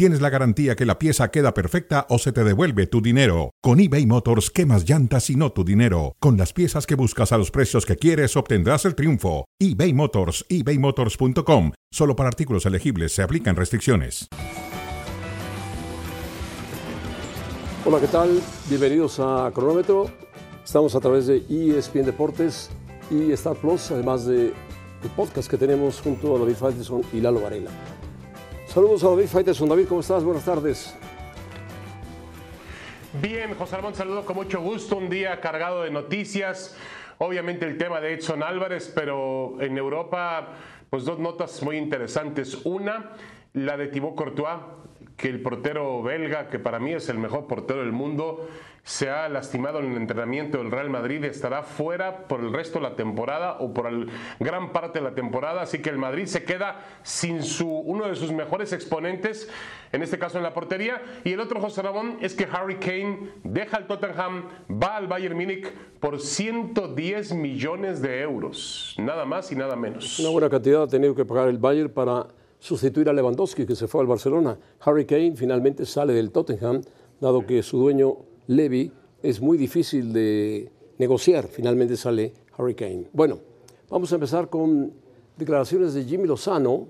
tienes la garantía que la pieza queda perfecta o se te devuelve tu dinero. Con eBay Motors, quemas llantas y no tu dinero. Con las piezas que buscas a los precios que quieres, obtendrás el triunfo. eBay Motors, ebaymotors.com. Solo para artículos elegibles se aplican restricciones. Hola, ¿qué tal? Bienvenidos a Cronómetro. Estamos a través de ESPN Deportes y Star Plus, además de el podcast que tenemos junto a David Faitelson y Lalo Varela. Saludos a David Faitelson. David, ¿cómo estás? Buenas tardes. Bien, José Ramón, saludo con mucho gusto. Un día cargado de noticias. Obviamente el tema de Edson Álvarez, pero en Europa, pues dos notas muy interesantes. Una, la de Thibaut Courtois, que el portero belga, que para mí es el mejor portero del mundo, se ha lastimado en el entrenamiento del Real Madrid, estará fuera por el resto de la temporada o por el, gran parte de la temporada, así que el Madrid se queda sin su, uno de sus mejores exponentes, en este caso en la portería, y el otro José Ramón es que Harry Kane deja el Tottenham, va al Bayern Múnich por 110 millones de euros, nada más y nada menos. Una buena cantidad ha tenido que pagar el Bayern para sustituir a Lewandowski, que se fue al Barcelona. Harry Kane finalmente sale del Tottenham, dado que su dueño Levy es muy difícil de negociar. Finalmente sale Harry Kane. Bueno, vamos a empezar con declaraciones de Jimmy Lozano.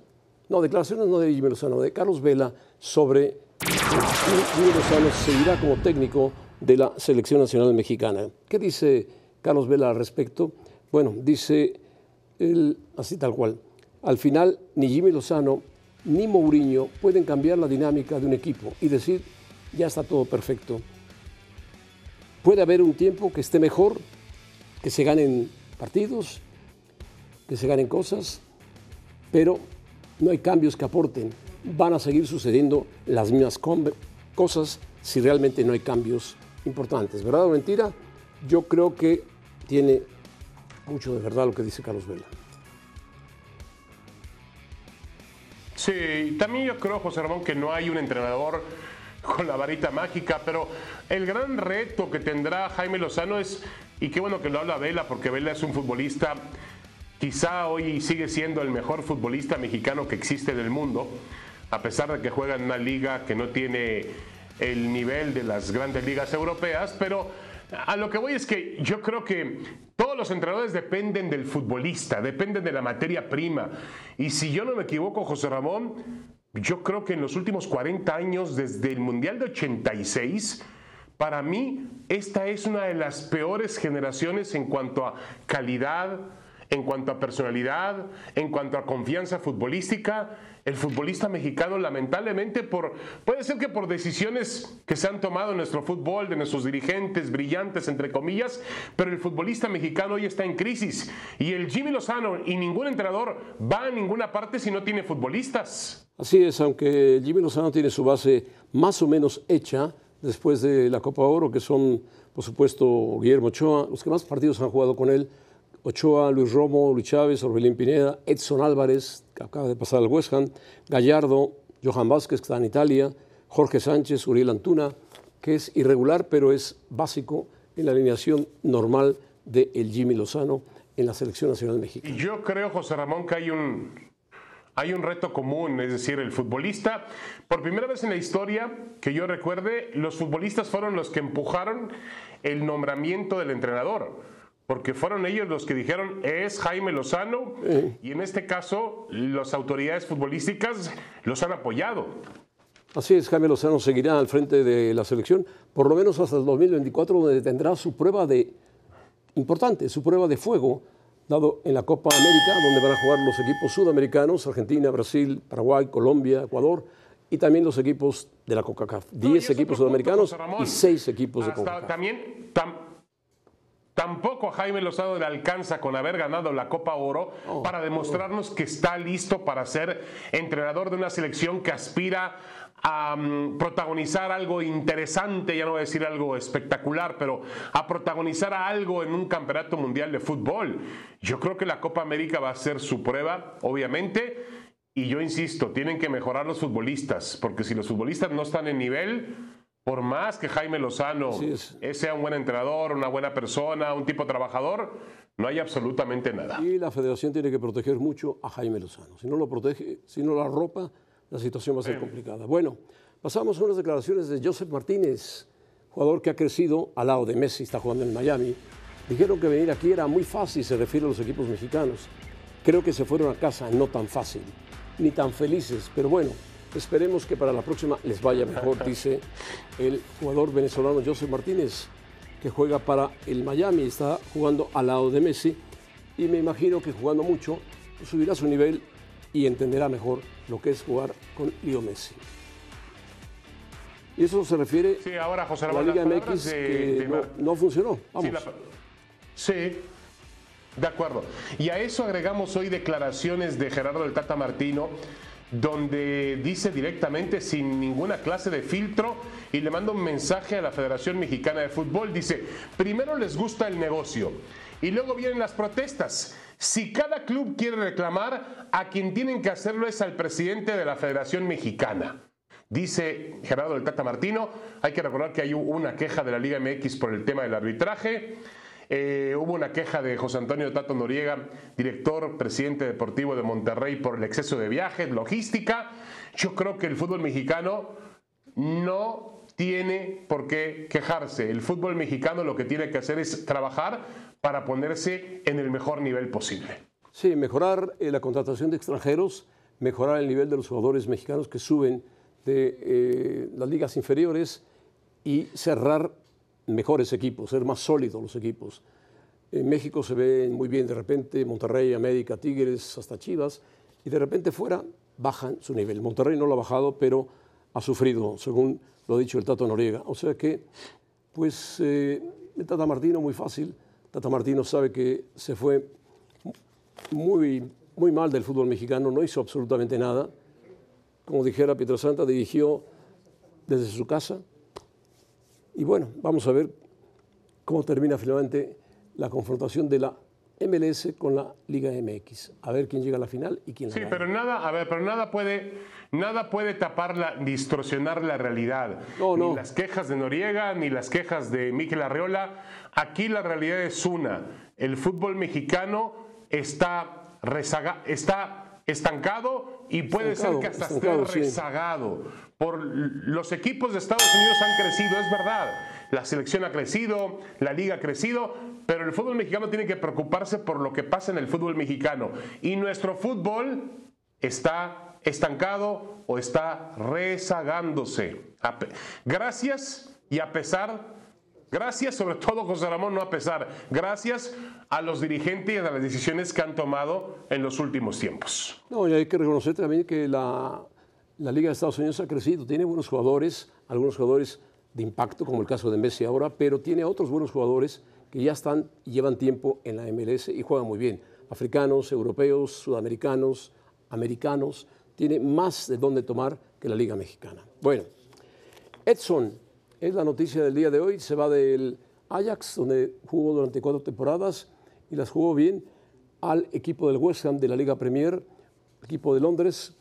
No, declaraciones no de Jimmy Lozano, de Carlos Vela sobre Jimmy Lozano seguirá como técnico de la Selección Nacional Mexicana. ¿Qué dice Carlos Vela al respecto? Bueno, dice él así tal cual. Al final, ni Jimmy Lozano ni Mourinho pueden cambiar la dinámica de un equipo y decir, ya está todo perfecto. Puede haber un tiempo que esté mejor, que se ganen partidos, que se ganen cosas, pero no hay cambios que aporten. Van a seguir sucediendo las mismas cosas si realmente no hay cambios importantes. ¿Verdad o mentira? Yo creo que tiene mucho de verdad lo que dice Carlos Vela. Sí, también yo creo, José Ramón, que no hay un entrenador con la varita mágica, pero el gran reto que tendrá Jaime Lozano es, y qué bueno que lo habla Vela, porque Vela es un futbolista, quizá hoy sigue siendo el mejor futbolista mexicano que existe del mundo, a pesar de que juega en una liga que no tiene el nivel de las grandes ligas europeas, pero a lo que voy es que yo creo que todos los entrenadores dependen del futbolista, dependen de la materia prima. Y si yo no me equivoco, José Ramón, yo creo que en los últimos 40 años, desde el Mundial de 86, para mí esta es una de las peores generaciones en cuanto a calidad, en cuanto a personalidad, en cuanto a confianza futbolística el futbolista mexicano lamentablemente por puede ser que por decisiones que se han tomado en nuestro fútbol de nuestros dirigentes brillantes entre comillas, pero el futbolista mexicano hoy está en crisis y el Jimmy Lozano y ningún entrenador va a ninguna parte si no tiene futbolistas. Así es, aunque Jimmy Lozano tiene su base más o menos hecha después de la Copa Oro, que son por supuesto Guillermo Ochoa, los que más partidos han jugado con él, Ochoa, Luis Romo, Luis Chávez, Orbelín Pineda, Edson Álvarez, que acaba de pasar al West Ham, Gallardo, Johan Vázquez, que está en Italia, Jorge Sánchez, Uriel Antuna, que es irregular, pero es básico en la alineación normal de el Jimmy Lozano en la Selección Nacional de México. Yo creo, José Ramón, que hay un, hay un reto común, es decir, el futbolista, por primera vez en la historia que yo recuerde, los futbolistas fueron los que empujaron el nombramiento del entrenador porque fueron ellos los que dijeron es Jaime Lozano y en este caso las autoridades futbolísticas los han apoyado. Así es, Jaime Lozano seguirá al frente de la selección, por lo menos hasta el 2024, donde tendrá su prueba de importante, su prueba de fuego, dado en la Copa América, donde van a jugar los equipos sudamericanos, Argentina, Brasil, Paraguay, Colombia, Ecuador, y también los equipos de la CONCACAF. Diez equipos sudamericanos y seis equipos de CONCACAF. También, Tampoco a Jaime Lozano le alcanza con haber ganado la Copa Oro oh, para demostrarnos que está listo para ser entrenador de una selección que aspira a mm, protagonizar algo interesante, ya no voy a decir algo espectacular, pero a protagonizar algo en un campeonato mundial de fútbol. Yo creo que la Copa América va a ser su prueba, obviamente, Y yo insisto, tienen que mejorar los futbolistas, porque si los futbolistas no están en nivel, por más que Jaime Lozano sea un buen entrenador, una buena persona, un tipo trabajador, no hay absolutamente nada. Y la federación tiene que proteger mucho a Jaime Lozano. Si no lo protege, si no lo arropa, la situación va a ser complicada. Bueno, pasamos a unas declaraciones de Joseph Martínez, jugador que ha crecido al lado de Messi, está jugando en Miami. Dijeron que venir aquí era muy fácil, se refiere a los equipos mexicanos. Creo que se fueron a casa no tan fácil, ni tan felices, pero bueno, esperemos que para la próxima les vaya mejor, dice el jugador venezolano Joseph Martínez que juega para el Miami, está jugando al lado de Messi y me imagino que jugando mucho subirá su nivel y entenderá mejor lo que es jugar con Leo Messi. Y eso se refiere ahora, José a la Liga MX que no, funcionó. Vamos. Sí, sí, de acuerdo. Y a eso agregamos hoy declaraciones de Gerardo del Tata Martino donde dice directamente sin ninguna clase de filtro y le manda un mensaje a la Federación Mexicana de Fútbol. Dice, primero les gusta el negocio y luego vienen las protestas. Si cada club quiere reclamar, a quien tienen que hacerlo es al presidente de la Federación Mexicana. Dice Gerardo del Tata Martino, hay que recordar que hay una queja de la Liga MX por el tema del arbitraje. Eh, hubo una queja de José Antonio Tato Noriega, director, presidente deportivo de Monterrey, por el exceso de viajes, logística. Yo creo que el fútbol mexicano no tiene por qué quejarse. El fútbol mexicano lo que tiene que hacer es trabajar para ponerse en el mejor nivel posible. Sí, mejorar eh, la contratación de extranjeros, mejorar el nivel de los jugadores mexicanos que suben de eh, las ligas inferiores y cerrar mejores equipos, ser más sólidos los equipos. En México se ve muy bien de repente Monterrey, América, Tigres, hasta Chivas, y de repente fuera bajan su nivel. Monterrey no lo ha bajado, pero ha sufrido, según lo ha dicho el Tato Noriega. O sea que, pues, eh, el Tata Martino muy fácil. Tata Martino sabe que se fue muy, muy mal del fútbol mexicano, no hizo absolutamente nada. Como dijera Santa, dirigió desde su casa, y bueno, vamos a ver cómo termina finalmente la confrontación de la MLS con la Liga MX. A ver quién llega a la final y quién la Sí, pero nada, a ver, pero nada puede, nada puede tapar la, distorsionar la realidad. No, ni las quejas de Noriega, ni las quejas de Miquel Arreola. Aquí la realidad es una. El fútbol mexicano está rezaga, está estancado y puede ser que hasta esté rezagado por los equipos de Estados Unidos han crecido, es verdad. La selección ha crecido, la liga ha crecido, pero el fútbol mexicano tiene que preocuparse por lo que pasa en el fútbol mexicano. Y nuestro fútbol está estancado o está rezagándose. Gracias y a pesar Gracias, sobre todo José Ramón, no a pesar, gracias a los dirigentes y a las decisiones que han tomado en los últimos tiempos. No, y hay que reconocer también que la, la Liga de Estados Unidos ha crecido, tiene buenos jugadores, algunos jugadores de impacto, como el caso de Messi ahora, pero tiene otros buenos jugadores que ya están y llevan tiempo en la MLS y juegan muy bien. Africanos, europeos, sudamericanos, americanos, tiene más de dónde tomar que la Liga Mexicana. Bueno, Edson es la noticia del día de hoy, se va del Ajax, donde jugó durante cuatro temporadas y las jugó bien, al equipo del West Ham de la Liga Premier, equipo de Londres,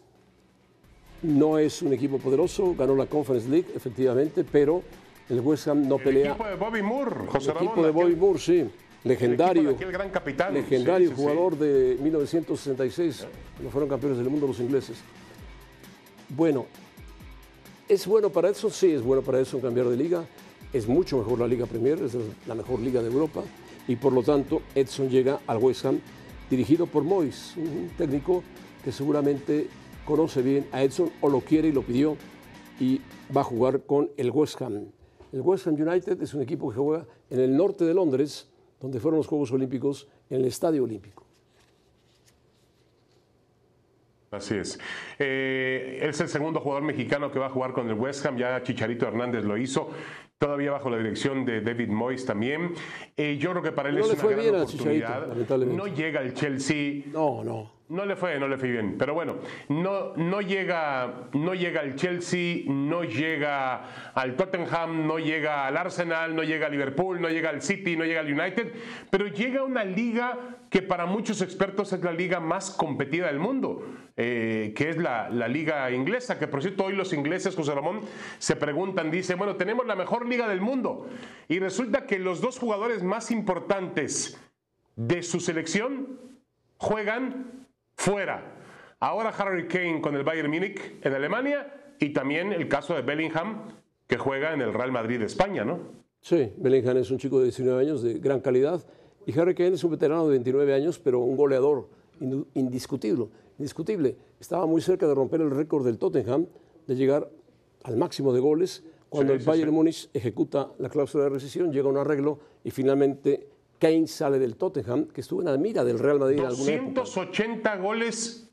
no es un equipo poderoso, ganó la Conference League, efectivamente, pero el West Ham no pelea. El equipo de Bobby Moore, José El equipo de Bobby Moore, sí. Legendario. El gran capitán. Legendario jugador de 1966, cuando fueron campeones del mundo los ingleses. Bueno, ¿es bueno para Edson? Sí, es bueno para Edson cambiar de liga. Es mucho mejor la Liga Premier, es la mejor liga de Europa. Y por lo tanto, Edson llega al West Ham dirigido por Moyes, un técnico que seguramente conoce bien a Edson o lo quiere y lo pidió y va a jugar con el West Ham. El West Ham United es un equipo que juega en el norte de Londres, donde fueron los Juegos Olímpicos, en el Estadio Olímpico. Así es. Eh, es el segundo jugador mexicano que va a jugar con el West Ham. Ya Chicharito Hernández lo hizo. Todavía bajo la dirección de David Moyes también. Eh, yo creo que para él es una gran oportunidad. No llega el Chelsea. No, no. No le fue, no le fue bien. Pero bueno, no, no, llega, no llega al Chelsea, no llega al Tottenham, no llega al Arsenal, no llega al Liverpool, no llega al City, no llega al United, pero llega a una liga que para muchos expertos es la liga más competida del mundo, eh, que es la, la, liga inglesa, que por cierto hoy los ingleses, José Ramón, se preguntan, dice, bueno, tenemos la mejor liga del mundo. Y resulta que los dos jugadores más importantes de su selección juegan fuera. Ahora Harry Kane con el Bayern Múnich en Alemania y también el caso de Bellingham que juega en el Real Madrid de España, ¿no? Sí, Bellingham es un chico de 19 años de gran calidad y Harry Kane es un veterano de 29 años, pero un goleador indiscutible. indiscutible. Estaba muy cerca de romper el récord del Tottenham, de llegar al máximo de goles. Cuando el Bayern Múnich ejecuta la cláusula de rescisión, llega un arreglo y finalmente Kane sale del Tottenham, que estuvo en la mira del Real Madrid 280 goles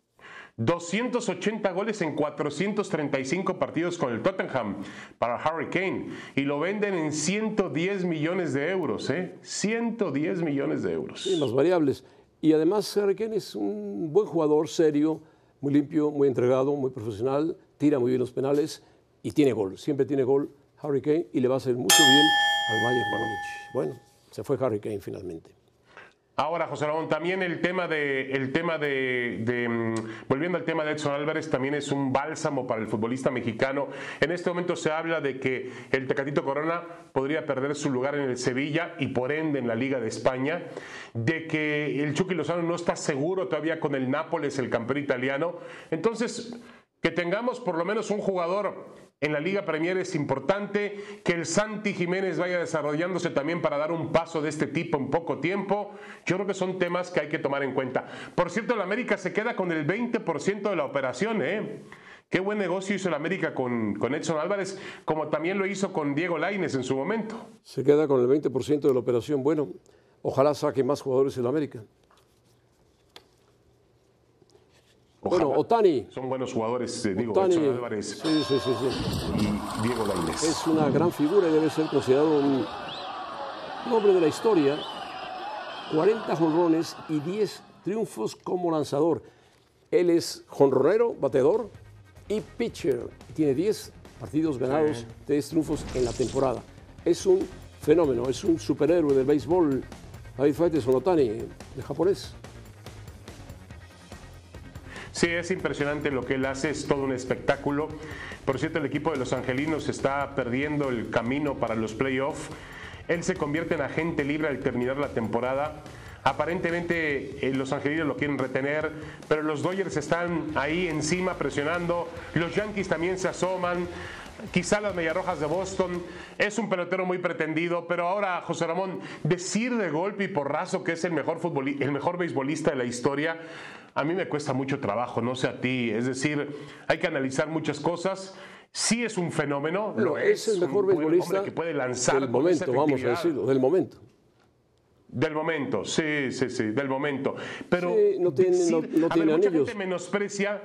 280 goles en 435 partidos con el Tottenham para Harry Kane y lo venden en 110 millones de euros, ¿eh? 110 millones de euros. Sí, las variables. Y además Harry Kane es un buen jugador, serio, muy limpio, muy entregado, muy profesional, tira muy bien los penales y tiene gol. Siempre tiene gol Harry Kane y le va a hacer mucho bien al Bayern Múnich. Bueno, se fue Harry Kane finalmente. Ahora, José Ramón, también el tema de, el tema de, mm, volviendo al tema de Edson Álvarez, también es un bálsamo para el futbolista mexicano. En este momento se habla de que el Tecatito Corona podría perder su lugar en el Sevilla y por ende en la Liga de España, de que el Chucky Lozano no está seguro todavía con el Nápoles, el campeón italiano. Entonces, que tengamos por lo menos un jugador en la Liga Premier es importante que el Santi Jiménez vaya desarrollándose también para dar un paso de este tipo en poco tiempo. Yo creo que son temas que hay que tomar en cuenta. Por cierto, el América se queda con el 20% de la operación, ¿eh? Qué buen negocio hizo el América con, con, Edson Álvarez, como también lo hizo con Diego Laines en su momento. Se queda con el 20% de la operación. Bueno, ojalá saque más jugadores el América. Bueno, Otani. Son buenos jugadores, eh, digo, Otani, Álvarez sí, sí, sí, y Diego Lainez. Es una gran figura y debe ser considerado un, hombre de la historia. 40 jonrones y 10 triunfos como lanzador. Él es jonronero, batedor y pitcher. Tiene 10 partidos ganados, 10 triunfos en la temporada. Es un fenómeno, es un superhéroe del béisbol. David Faiteson Otani, de japonés. Sí, es impresionante lo que él hace, es todo un espectáculo. Por cierto, el equipo de los Angelinos está perdiendo el camino para los playoffs. Él se convierte en agente libre al terminar la temporada. Aparentemente eh, los angelinos lo quieren retener, pero los Dodgers están ahí encima presionando. Los Yankees también se asoman. Quizá las Mediarrojas de Boston. Es un pelotero muy pretendido, pero ahora, José Ramón, decir de golpe y porrazo que es el mejor, el mejor beisbolista de la historia, a mí me cuesta mucho trabajo, no sé a ti. Es decir, hay que analizar muchas cosas. Sí es un fenómeno, lo es, es el mejor beisbolista que puede lanzar del momento, vamos a decirlo, del momento. Del momento, sí, sí, sí, del momento. Pero no tiene, no, tiene mucha gente menosprecia,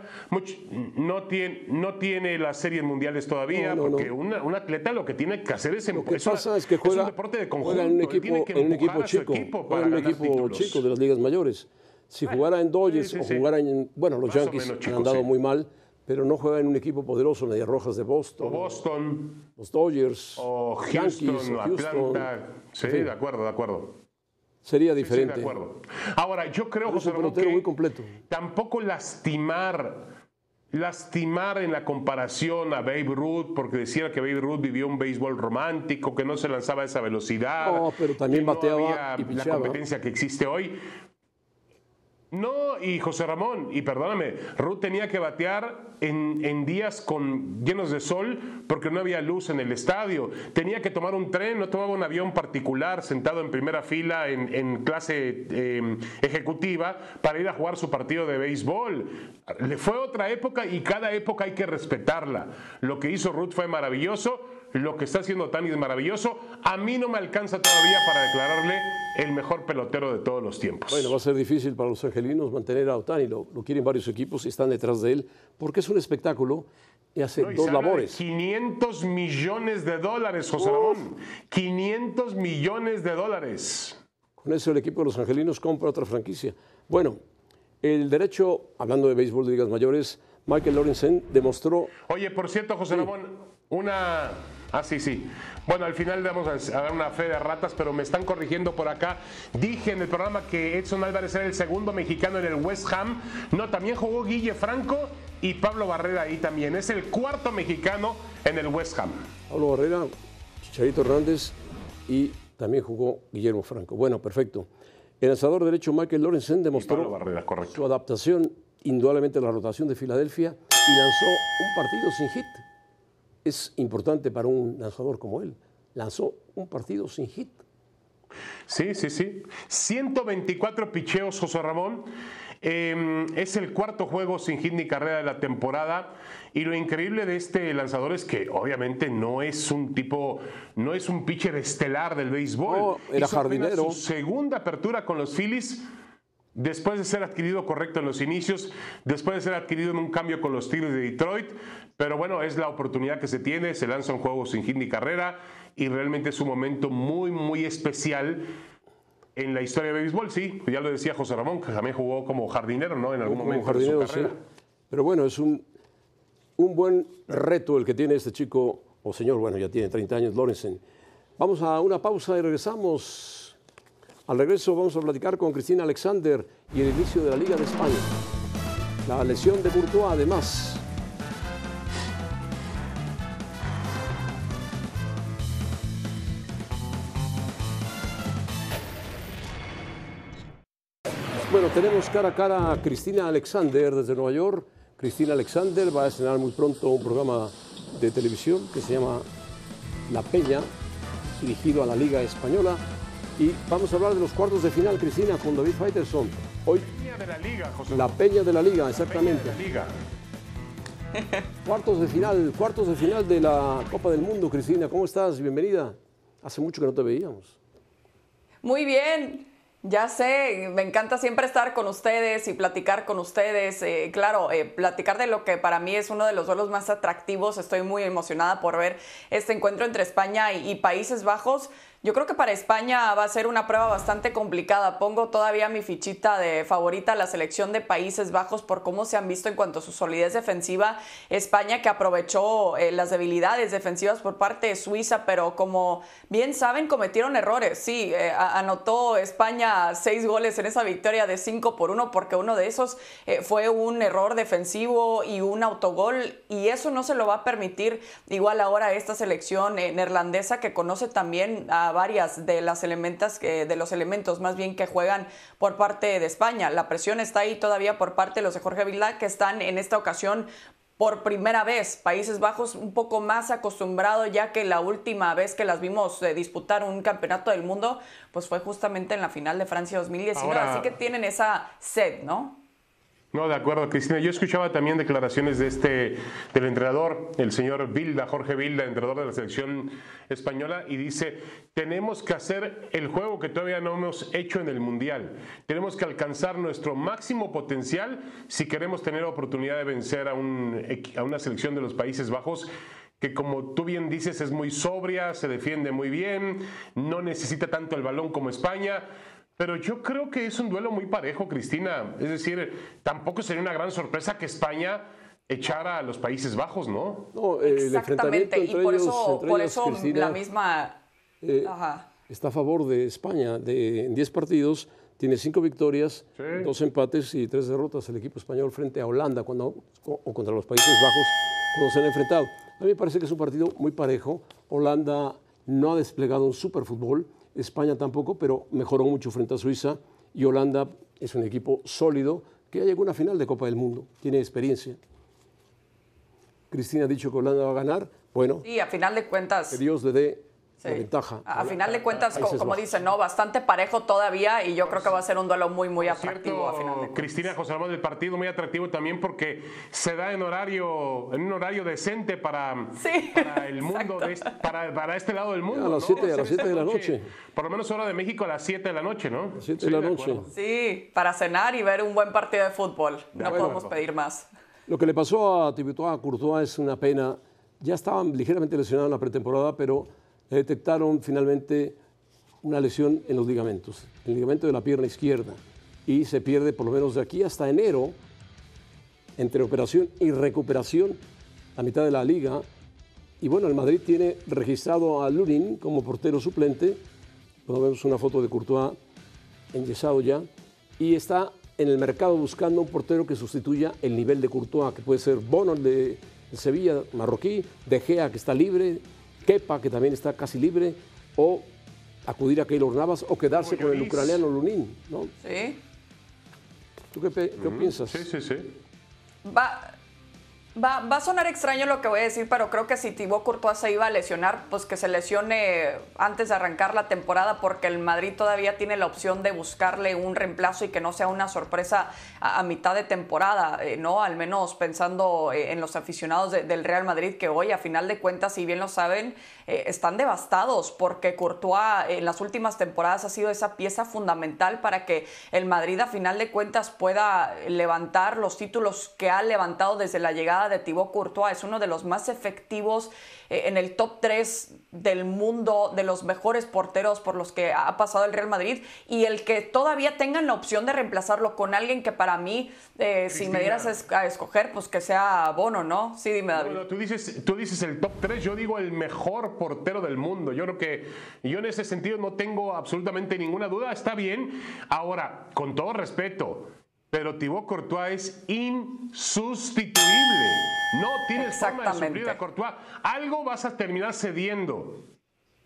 no, tiene, no tiene las series mundiales todavía, porque un atleta lo que tiene que hacer es, lo que pasa es que juega, un deporte de conjunto, en un equipo, en un equipo chico, juega en un equipo chico de las ligas mayores. Si jugara en Dodgers o jugara en. Bueno, los Yankees han andado muy mal, pero no juega en un equipo poderoso, Medias Rojas de Boston. O Boston. Los Dodgers. O Houston, o Atlanta. Sí, de acuerdo, de acuerdo. Sería diferente. Sí, de acuerdo. Ahora, yo creo, José que muy completo. tampoco lastimar lastimar en la comparación a Babe Ruth, porque decía que Babe Ruth vivió un béisbol romántico, que no se lanzaba a esa velocidad. No, pero también bateaba y la competencia que existe hoy. No, y José Ramón, y perdóname, Ruth tenía que batear en, días con, llenos de sol porque no había luz en el estadio. Tenía que tomar un tren, no tomaba un avión particular sentado en primera fila en, clase em, ejecutiva para ir a jugar su partido de béisbol. Le fue otra época y cada época hay que respetarla. Lo que hizo Ruth fue maravilloso lo que está haciendo Tani es maravilloso. A mí no me alcanza todavía para declararle el mejor pelotero de todos los tiempos. Bueno, va a ser difícil para los angelinos mantener a Otani. Lo, lo quieren varios equipos y están detrás de él porque es un espectáculo y hace dos labores. 500 millones de dólares, José Ramón. 500 millones de dólares. Con eso el equipo de los angelinos compra otra franquicia. Bueno, el derecho, hablando de béisbol de ligas mayores, Michael Lorenzen demostró. Oye, por cierto, José Ramón, Una. Ah, sí, sí. Bueno, al final vamos a dar una fe de ratas, pero me están corrigiendo por acá. Dije en el programa que Edson Álvarez era el segundo mexicano en el West Ham. No, también jugó Guille Franco y Pablo Barrera ahí también. Es el cuarto mexicano en el West Ham. Pablo Barrera, Chicharito Hernández y también jugó Guillermo Franco. Bueno, perfecto. El lanzador derecho Michael Lorenzen demostró Barrera, su adaptación indudablemente a la rotación de Filadelfia y lanzó un partido sin hit. Es importante para un lanzador como él. Lanzó un partido sin hit. Sí, sí, sí. 124 picheos, José Ramón. Em, es el cuarto juego sin hit ni carrera de la temporada. Y lo increíble de este lanzador es que obviamente no es un tipo, no es un pitcher estelar del béisbol. No, era jardinero. Su segunda apertura con los Phillies. Después de ser adquirido correcto en los inicios, después de ser adquirido en un cambio con los Tigres de Detroit, pero bueno, es la oportunidad que se tiene, se lanza un juego sin hit ni carrera y realmente es un momento muy, muy especial en la historia de béisbol, sí, ya lo decía José Ramón, que también jugó como jardinero, ¿no? En algún momento de su carrera. Sí. Pero bueno, es un, un buen reto el que tiene este chico, o señor, bueno, ya tiene 30 años, Lorenzen. Vamos a una pausa y regresamos. Al regreso vamos a platicar con Cristina Alexander y el inicio de la Liga de España. La lesión de Courtois, además. Bueno, tenemos cara a cara a Cristina Alexander desde Nueva York. Cristina Alexander va a estrenar muy pronto un programa de televisión que se llama La Peña, dirigido a la Liga Española. Y vamos a hablar de los cuartos de final, Cristina, con David Faitelson. Hoy, Peña de la Liga, José. la Peña de la Liga, exactamente. Peña de la Liga. Cuartos de final, cuartos de final de la Copa del Mundo, Cristina. ¿Cómo estás? Bienvenida. Hace mucho que no te veíamos. Muy bien. Ya sé, me encanta siempre estar con ustedes y platicar con ustedes. Eh, claro, eh, platicar de lo que para mí es uno de los duelos más atractivos. Estoy muy emocionada por ver este encuentro entre España y, y Países Bajos. Yo creo que para España va a ser una prueba bastante complicada. Pongo todavía mi fichita de favorita a la selección de Países Bajos por cómo se han visto en cuanto a su solidez defensiva. España que aprovechó eh, las debilidades defensivas por parte de Suiza, pero como bien saben, cometieron errores. Sí, eh, anotó España seis goles en esa victoria de 5 por 1 porque uno de esos eh, fue un error defensivo y un autogol y eso no se lo va a permitir igual ahora esta selección neerlandesa que conoce también a varias de las elementas de los elementos más bien que juegan por parte de España. La presión está ahí todavía por parte de los de Jorge Vilá que están en esta ocasión por primera vez. Países Bajos un poco más acostumbrado ya que la última vez que las vimos eh, disputar un campeonato del mundo pues fue justamente en la final de Francia 2019. Ahora- Así que tienen esa sed, ¿no? No, de acuerdo, Cristina. Yo escuchaba también declaraciones de este, del entrenador, el señor Vilda, Jorge Vilda, entrenador de la selección española, y dice, tenemos que hacer el juego que todavía no hemos hecho en el Mundial. Tenemos que alcanzar nuestro máximo potencial si queremos tener oportunidad de vencer a, un a una selección de los Países Bajos que como tú bien dices es muy sobria, se defiende muy bien, no necesita tanto el balón como España. Pero yo creo que es un duelo muy parejo, Cristina. Es decir, tampoco sería una gran sorpresa que España echara a los Países Bajos, ¿no? No, eh, el Exactamente. Y por ellos, eso, entre por ellos, eso Cristina, la misma... eh, Ajá. está a favor de España. De, en 10 partidos tiene 5 victorias, Sí. 2 empates y 3 derrotas el equipo español frente a Holanda cuando, o contra los Países Bajos cuando se han enfrentado. A mí me parece que es un partido muy parejo. Holanda no ha desplegado un super fútbol, España tampoco, pero mejoró mucho frente a Suiza y Holanda es un equipo sólido que ya llegó a una final de Copa del Mundo, tiene experiencia. Cristina ha dicho que Holanda va a ganar. Bueno, Sí, a final de cuentas... que Dios le dé la Sí. ventaja. A, a final de cuentas, como dicen, ¿no? Bastante parejo todavía y yo creo que va a ser un duelo muy, muy atractivo a final de cuentas. Cristina José Ramón, el partido muy atractivo también porque se da en horario, en un horario decente para, Sí, para el mundo, de este, para, para este lado del mundo. A las ¿no? siete- a Va las siete de la noche. Por lo menos hora de México a las 7 de la noche, ¿no? Siete de Sí, la de noche. acuerdo. Sí, para cenar y ver un buen partido de fútbol. No acuerdo. podemos pedir más. Lo que le pasó a Tibutoa, a Courtois, es una pena. Ya estaban ligeramente lesionados en la pretemporada, pero detectaron finalmente una lesión en los ligamentos, el ligamento de la pierna izquierda. Y se pierde por lo menos de aquí hasta enero, entre operación y recuperación, la mitad de la liga. Y bueno, el Madrid tiene registrado a Lunin como portero suplente. Podemos ver una foto de Courtois enyesado ya. Y está en el mercado buscando un portero que sustituya el nivel de Courtois, que puede ser Bono, de Sevilla, marroquí, De Gea, que está libre, Kepa, que también está casi libre, o acudir a Keylor Navas o quedarse con el ucraniano Lunin, ¿no? Sí. ¿Tú qué, qué piensas? Sí, sí, sí. Va, va, va a sonar extraño lo que voy a decir, pero creo que si Thibaut Courtois se iba a lesionar, pues que se lesione antes de arrancar la temporada, porque el Madrid todavía tiene la opción de buscarle un reemplazo y que no sea una sorpresa a, mitad de temporada, eh, ¿no? Al menos pensando eh, en los aficionados de- del Real Madrid, que hoy, a final de cuentas, si bien lo saben, eh, están devastados, porque Courtois en las últimas temporadas ha sido esa pieza fundamental para que el Madrid, a final de cuentas, pueda levantar los títulos que ha levantado desde la llegada de Thibaut Courtois. Es uno de los más efectivos eh, en el top 3 del mundo, de los mejores porteros por los que ha pasado el Real Madrid y el que todavía tengan la opción de reemplazarlo con alguien que para mí, eh, si me dieras a es- a escoger, pues que sea Bono, ¿no? Sí, dime, David. Bueno, tú dices, tú dices el top 3, yo digo el mejor portero del mundo. Yo creo que yo en ese sentido no tengo absolutamente ninguna duda. Está bien. Ahora, con todo respeto, pero Thibaut Courtois es insustituible. No tienes forma de suplir a Courtois. Algo vas a terminar cediendo.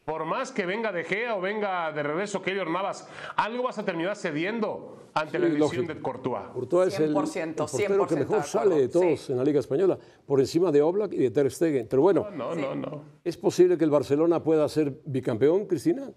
Por más que venga De Gea o venga de regreso Keylor Navas, algo vas a terminar cediendo ante la Sí, lesión de Courtois. Courtois es el, el 100%, portero que 100% mejor de sale de todos sí. en la Liga Española, por encima de Oblak y de Ter Stegen. Pero bueno, No, no, no. ¿es posible que el Barcelona pueda ser bicampeón, Cristina?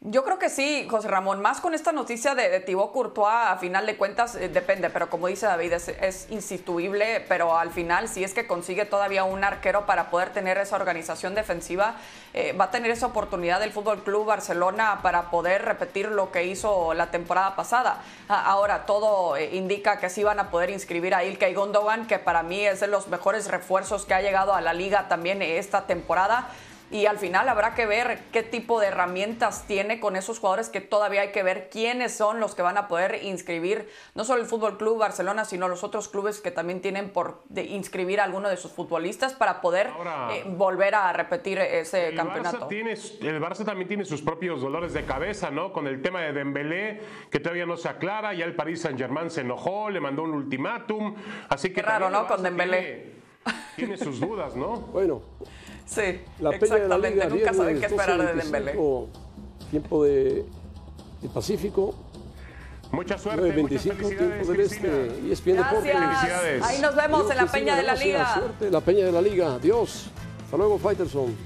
Yo creo que sí, José Ramón. Más con esta noticia de, de Thibaut Courtois, a final de cuentas eh, depende, pero como dice David, es, instituible, pero al final, si es que consigue todavía un arquero para poder tener esa organización defensiva, eh, va a tener esa oportunidad del Fútbol Club Barcelona para poder repetir lo que hizo la temporada pasada. Ahora, todo eh, indica que sí van a poder inscribir a Ilkay Gundogan, que para mí es de los mejores refuerzos que ha llegado a la liga también esta temporada. Y al final habrá que ver qué tipo de herramientas tiene con esos jugadores que todavía hay que ver quiénes son los que van a poder inscribir, no solo el Fútbol Club Barcelona, sino los otros clubes que también tienen por de inscribir a alguno de sus futbolistas para poder Ahora- eh, volver a repetir ese El campeonato. Barça, tiene, el Barça también tiene sus propios dolores de cabeza, ¿no? Con el tema de Dembélé, que todavía no se aclara, ya el Paris Saint-Germain se enojó, le mandó un ultimátum, así que Qué raro, ¿no? Con Dembélé. Tiene, tiene sus dudas, ¿no? Bueno, Sí, la peña de la exactamente. Liga, Nunca saben qué esperar de 12:25, Dembélé. Tiempo de, de Pacífico, Mucha suerte, muchas 9.25, tiempo felicidades, del. Este, y ESPN Deportes. Gracias. Felicidades. Ahí nos vemos Adiós, en la Cristina, Peña de la gracias. Liga. Suerte, la Peña de la Liga. Adiós. Hasta luego, Fighterson.